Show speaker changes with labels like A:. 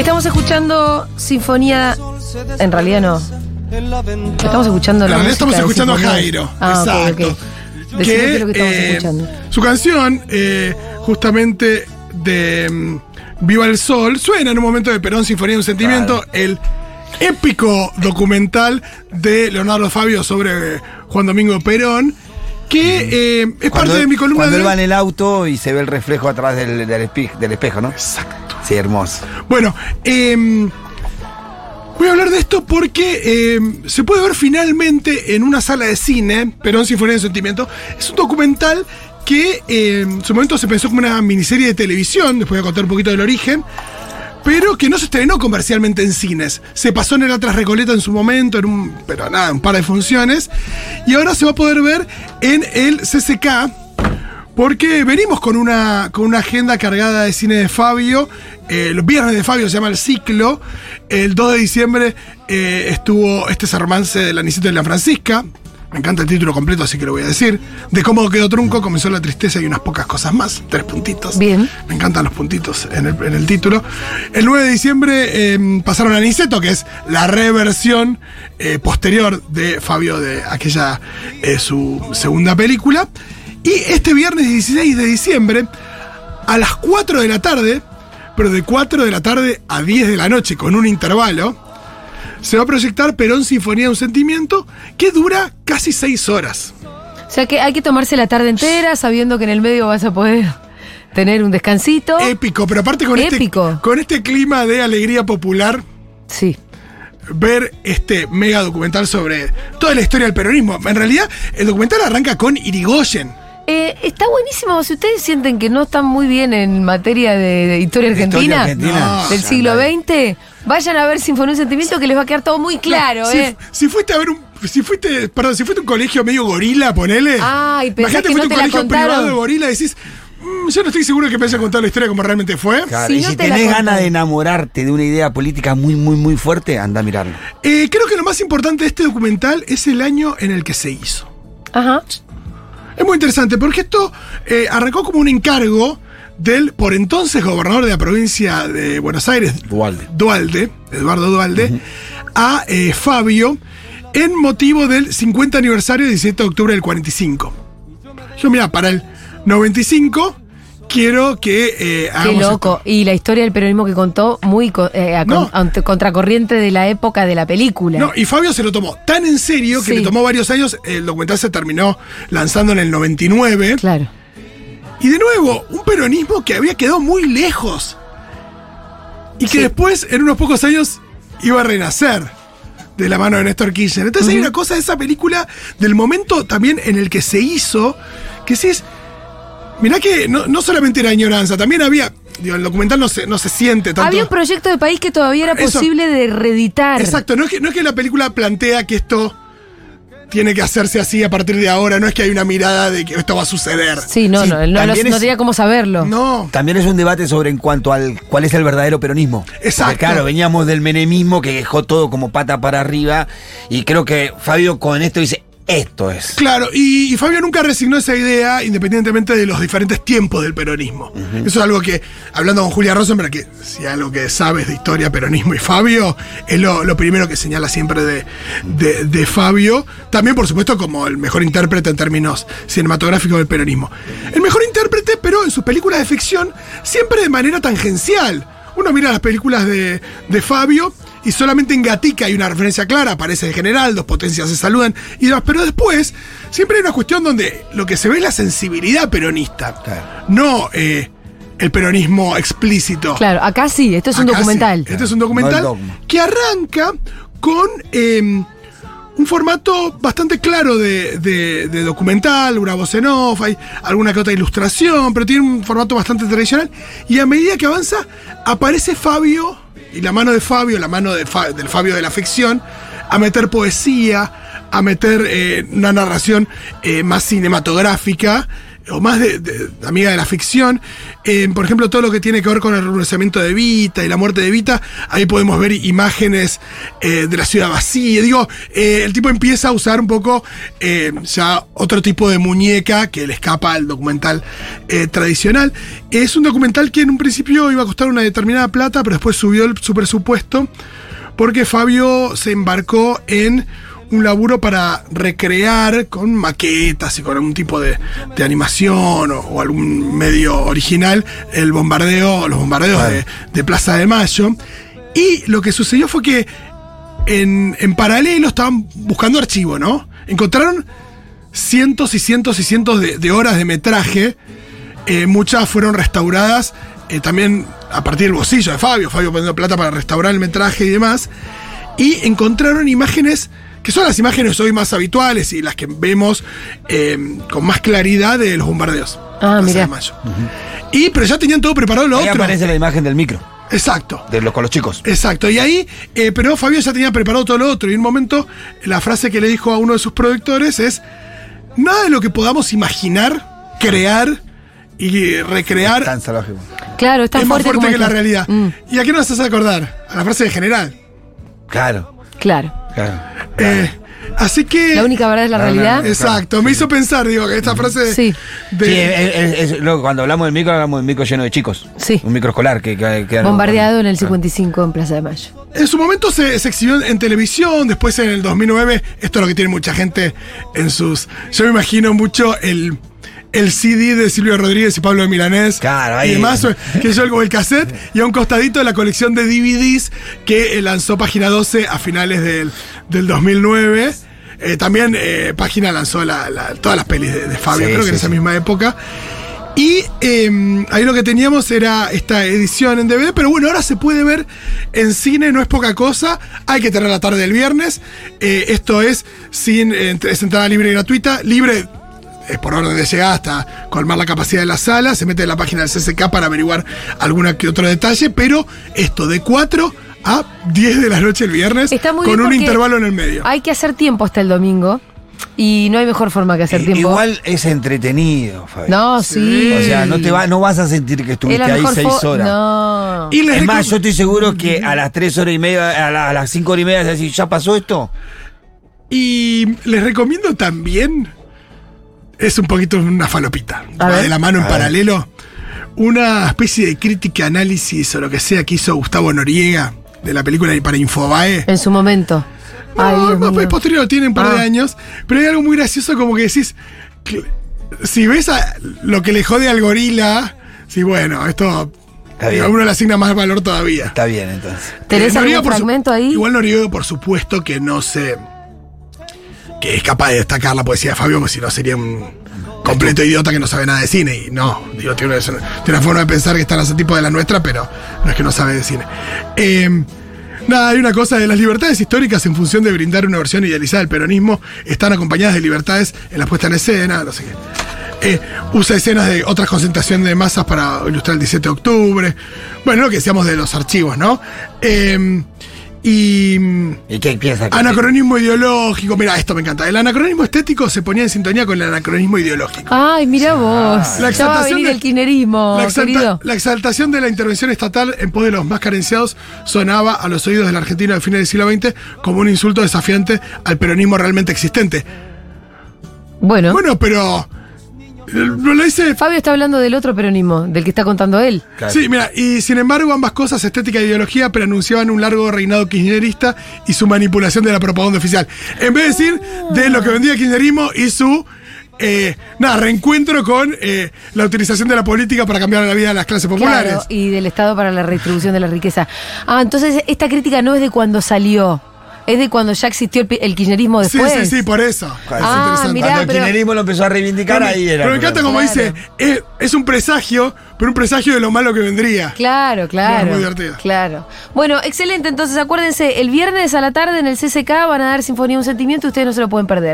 A: Estamos escuchando Sinfonía. En realidad no. Estamos escuchando la
B: estamos escuchando a. Jairo.
A: Ah,
B: exacto.
A: ok. Decime qué es lo que estamos
B: eh,
A: escuchando.
B: Su canción, eh, justamente de mm, Viva el Sol, suena en un momento de Perón Sinfonía de un Sentimiento, el épico documental de Leonardo Fabio sobre eh, Juan Domingo Perón, que eh, es parte de mi columna
C: Cuando
B: de
C: él va en el auto y se ve el reflejo atrás del, del espe- del espejo, ¿no?
B: Exacto.
C: Sí, hermoso.
B: Bueno, em, voy a hablar de esto porque em, se puede ver finalmente en una sala de cine, Perón Sinfonía de Sentimiento. Es un documental que em, en su momento se pensó como una miniserie de televisión, después voy a contar un poquito del origen, pero que no se estrenó comercialmente en cines. Se pasó en el Atlas Recoleta en su momento, en un, pero nada, un par de funciones, y ahora se va a poder ver en el CCK. Porque venimos con una, con una agenda cargada de cine de Fabio. Eh, los viernes de Fabio se llama el ciclo. El 2 de diciembre eh, estuvo este es el romance de la Anicito de la Francisca. Me encanta el título completo, así que lo voy a decir. De cómo quedó trunco, comenzó la tristeza y unas pocas cosas más. Tres puntitos.
A: Bien.
B: Me encantan los puntitos en el, en el título. El 9 de diciembre eh, pasaron a Aniceto, que es la reversión eh, posterior de Fabio de aquella, eh, su segunda película. Y este viernes 16 de diciembre, a las 4 de la tarde, pero de 4 de la tarde a 10 de la noche, con un intervalo, se va a proyectar Perón Sinfonía de un Sentimiento, que dura casi 6 horas.
A: O sea que hay que tomarse la tarde entera sabiendo que en el medio vas a poder tener un descansito.
B: Épico, pero aparte con,
A: Épico.
B: Este, con este clima de alegría popular.
A: Sí.
B: ver este mega documental sobre toda la historia del peronismo. En realidad, el documental arranca con Irigoyen.
A: Eh, está buenísimo. Si ustedes sienten que no están muy bien en materia de, de historia
C: De
A: argentina,
C: historia argentina.
A: del siglo XX, vayan a ver Sinfonía de un Sentimiento que les va a quedar todo muy claro,
B: si,
A: ¿eh?
B: si fuiste a ver un. Si fuiste, perdón, si fuiste a un colegio medio gorila, ponele.
A: Ay,
B: Imagínate
A: que
B: fuiste un colegio privado de gorila y decís, "Mm, yo no estoy seguro de que me haya contado la historia como realmente fue.
C: Claro,
A: Si
C: y
A: no
C: si
A: te
C: tenés ganas de enamorarte de una idea política muy, muy, muy fuerte, anda a mirarlo.
B: Eh, creo que lo más importante de este documental es el año en el que se hizo.
A: Ajá.
B: Es muy interesante porque esto eh, arrancó como un encargo del por entonces gobernador de la provincia de Buenos Aires,
C: Dualde.
B: Dualde, Eduardo Dualde, a eh, Fabio en motivo del 50 aniversario del 17 de octubre del 45. Yo, mira, para el 95 quiero que eh,
A: Qué
B: hagamos
A: loco. Y la historia del peronismo que contó, muy eh, a
B: No.
A: con- ante- contracorriente de la época de la película.
B: No, y Fabio se lo tomó tan en serio que
A: Sí.
B: le tomó varios años. El documental se terminó lanzando en el 99.
A: Claro.
B: Y de nuevo, un peronismo que había quedado muy lejos. Y que
A: Sí.
B: después, en unos pocos años, iba a renacer de la mano de Néstor Kirchner. Entonces hay una cosa de esa película, del momento también en el que se hizo, que sí es. Mirá que no, no solamente era añoranza, también había. Digo, el documental no se, no se siente tanto.
A: Había un proyecto de país que todavía era
B: Eso.
A: posible de reeditar.
B: Exacto, no es, que, no es que la película plantea que esto tiene que hacerse así a partir de ahora, no es que hay una mirada de que esto va a suceder.
A: Sí, no,
C: Sí,
A: no, no, no,
C: también
A: no
C: es-
A: tenía cómo saberlo.
B: No.
C: También es un debate sobre en cuanto al cuál es el verdadero peronismo.
B: Exacto.
C: Porque, claro, veníamos del menemismo que dejó todo como pata para arriba. Y creo que Fabio con esto dice, esto es.
B: Claro, y, y Fabio nunca resignó esa idea independientemente de los diferentes tiempos del peronismo. Eso es algo que, hablando con Julia Rosenberg, que si algo que sabes de historia, peronismo y Fabio, es lo, lo primero que señala siempre de, de- de Fabio. También, por supuesto, como el mejor intérprete en términos cinematográficos del peronismo. El mejor intérprete, pero en sus películas de ficción, siempre de manera tangencial. Uno mira las películas de, de Fabio y solamente en Gatica hay una referencia clara, aparece el general, dos potencias se saludan y demás, pero después siempre hay una cuestión donde lo que se ve es la sensibilidad peronista,
C: Claro.
B: no eh, el peronismo explícito.
A: Claro, acá sí, esto es un
B: sí.
A: documental.
B: Este es un documental que arranca con eh, un formato bastante claro de, de- documental, una voz en off, hay alguna que otra ilustración, pero tiene un formato bastante tradicional. Y a medida que avanza, aparece Fabio y la mano de Fabio, la mano del Fabio de la ficción, a meter poesía, a meter eh, una narración eh, más cinematográfica o más de, amiga de la ficción. Eh, por ejemplo, todo lo que tiene que ver con el renunciamiento de Vita y la muerte de Vita, ahí podemos ver imágenes eh, de la ciudad vacía. Digo, eh, el tipo empieza a usar un poco ya otro tipo de muñeca que le escapa al documental tradicional. Es un documental que en un principio iba a costar una determinada plata, pero después subió el- su presupuesto porque Fabio se embarcó en un laburo para recrear con maquetas y con algún tipo de, de animación o, o algún medio original el bombardeo, los bombardeos de, de Plaza de Mayo. Y lo que sucedió fue que en, en paralelo estaban buscando archivo, ¿no? Encontraron cientos y cientos y cientos de, de horas de metraje. Eh, muchas fueron restauradas eh, también a partir del bolsillo de Fabio, Fabio poniendo plata para restaurar el metraje y demás. Y encontraron imágenes que son las imágenes hoy más habituales y las que vemos eh, con más claridad de los bombardeos.
A: Ah,
B: Mayo. Y pero ya tenían todo preparado lo
C: Ahí
B: otro.
C: aparece la imagen del micro,
B: Exacto.
C: de los, con los chicos.
B: Exacto, y ahí, eh, pero Fabio ya tenía preparado todo lo otro. Y en un momento, la frase que le dijo a uno de sus productores es: Nada de lo que podamos imaginar, crear y recrear
C: Tan salvaje.
A: Claro, es tan
B: es más
A: fuerte,
B: que la realidad.
A: Mm,
B: ¿Y a qué nos haces acordar? A la frase de general.
C: Claro,
A: claro.
C: claro.
B: Eh, así que.
A: La única verdad es la
C: No,
A: realidad.
C: no.
B: Exacto, me hizo pensar, digo, que esta frase
A: Sí.
B: de.
C: Sí, es- es- es- luego cuando hablamos del micro, hablamos del micro lleno de chicos.
A: Sí.
C: Un micro escolar que, que, que-
A: Bombardeado en el
C: Ah.
A: 55 en Plaza de Mayo.
B: En su momento se, se exhibió en televisión, después en el 2009, esto es lo que tiene mucha gente en sus... Yo me imagino mucho el, el CD de Silvio Rodríguez y Pablo de Milanés
C: Claro, ahí.
B: y demás, que yo como el cassette, y a un costadito la colección de DVDs que eh, lanzó Página 12 a finales del, del 2009. Eh, también eh, Página lanzó la- la- todas las pelis de, de Fabio,
C: Sí,
B: creo que en esa
C: sí.
B: misma época. Y eh, ahí lo que teníamos era esta edición en DVD, pero bueno, ahora se puede ver en cine, no es poca cosa. Hay que tener la tarde del viernes. Eh, esto es sin es entrada libre y gratuita, libre es por orden de llegada hasta colmar la capacidad de la sala. Se mete en la página del CCK para averiguar alguna que otro detalle, pero esto de 4 a 10 de la noche el viernes,
A: Está muy
B: con un intervalo en el medio.
A: Hay que hacer tiempo hasta el domingo. Y no hay mejor forma que hacer
C: I-
A: tiempo.
C: Igual es entretenido, Fabio.
A: No, sí.
C: O sea, no te va, no vas a sentir que
A: Es
C: estuviste ahí seis horas.
A: No.
B: Y les
C: Es más, yo estoy seguro que a las tres horas y media, a, la- a las cinco horas y media, decir, ¿ya pasó esto?
B: Y les recomiendo también, es un poquito una falopita,
A: A
B: va
A: ver.
B: de la mano en
C: A
B: paralelo, una especie de crítica, análisis o lo que sea que hizo Gustavo Noriega de la película para Infobae.
A: En su momento. Ay,
B: No,
A: Dios
B: más
A: mío.
B: es posterior, tiene un par de
A: Ah.
B: años, pero hay algo muy gracioso como que decís, que- si ves a lo que le jode al gorila, sí, bueno, esto
C: Está bien.
B: a uno le asigna más valor todavía.
C: Está bien, entonces.
A: ¿Tenés
B: Eh, Noriega,
A: algún
B: por su-
A: fragmento ahí?
B: Igual Noriega, por supuesto, que no sé. Que es capaz de destacar la poesía de Fabio, porque si no sería un completo idiota que no sabe nada de cine. Y no, digo, tiene una, forma de pensar que está en ese tipo de la nuestra, pero no es que no sabe de cine. Eh, Nada, hay una cosa de las libertades históricas en función de brindar una versión idealizada del peronismo, están acompañadas de libertades en la puesta en escena, no sé qué. Eh, usa escenas de otras concentraciones de masas para ilustrar el 17 de octubre. Bueno, lo que decíamos de los archivos, ¿no? Eh, y.
C: ¿Y qué piensa? que-
B: Anacronismo ideológico. Mira, esto me encanta. El anacronismo estético se ponía en sintonía con el anacronismo ideológico.
A: Ay, mira vos.
B: La exaltación
A: venir
B: de-
A: el kirchnerismo,
B: la, exalta- la exaltación de la intervención estatal en pos de los más carenciados sonaba a los oídos del argentino del fines del siglo XX como un insulto desafiante al peronismo realmente existente.
A: Bueno,
B: Bueno, pero. Eh, No lo dice.
A: Fabio está hablando del otro peronismo, del que está contando él.
C: Claro.
B: Sí, mira, y sin embargo ambas cosas, estética e ideología, preanunciaban un largo reinado kirchnerista y su manipulación de la propaganda oficial. En vez de decir de lo que vendía el kirchnerismo y su, eh, nada, reencuentro con eh, la utilización de la política para cambiar la vida de las clases populares.
A: Claro, y del Estado para la redistribución de la riqueza. Ah, entonces esta crítica no es de cuando salió, es de cuando ya existió el, el kirchnerismo
B: sí,
A: después.
B: sí, sí, por eso.
C: Claro,
A: Ah,
B: Es interesante.
A: mirá,
C: Cuando el
A: pero-
C: kirchnerismo lo empezó a reivindicar, ahí era.
B: pero me encanta como
A: Claro.
B: dice, es, es un presagio, pero un presagio de lo malo que vendría.
A: Claro, claro.
B: muy divertido.
A: Claro. Bueno, excelente. Entonces acuérdense, el viernes a la tarde en el CCK van a dar Sinfonía un Sentimiento, ustedes no se lo pueden perder.